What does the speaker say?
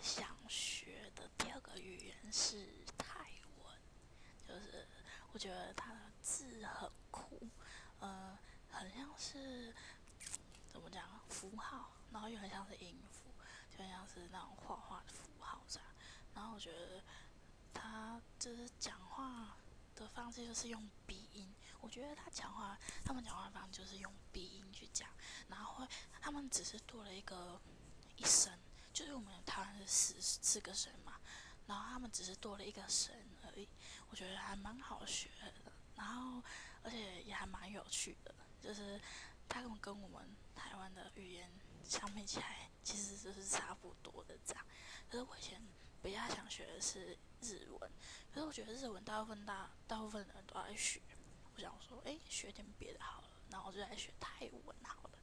想学的第二个语言是泰文，就是我觉得它的字很酷，呃，很像是怎么讲符号，然后又很像是音符，就很像是那种画画的符号这样。然后我觉得他就是讲话的方式就是用鼻音，我觉得他讲话，他们讲话方式就是用鼻音去讲，然后他们只是多了一个一声，好像是四四个神嘛，然后他们只是多了一个神而已，我觉得还蛮好学的，然后而且也还蛮有趣的，就是他们跟我们台湾的语言相比起来，其实就是差不多的这样。可是我以前比较想学的是日文，可是我觉得日文大部分大大部分人都在学，我想说，哎，学点别的好了，然后我就来学泰文好了。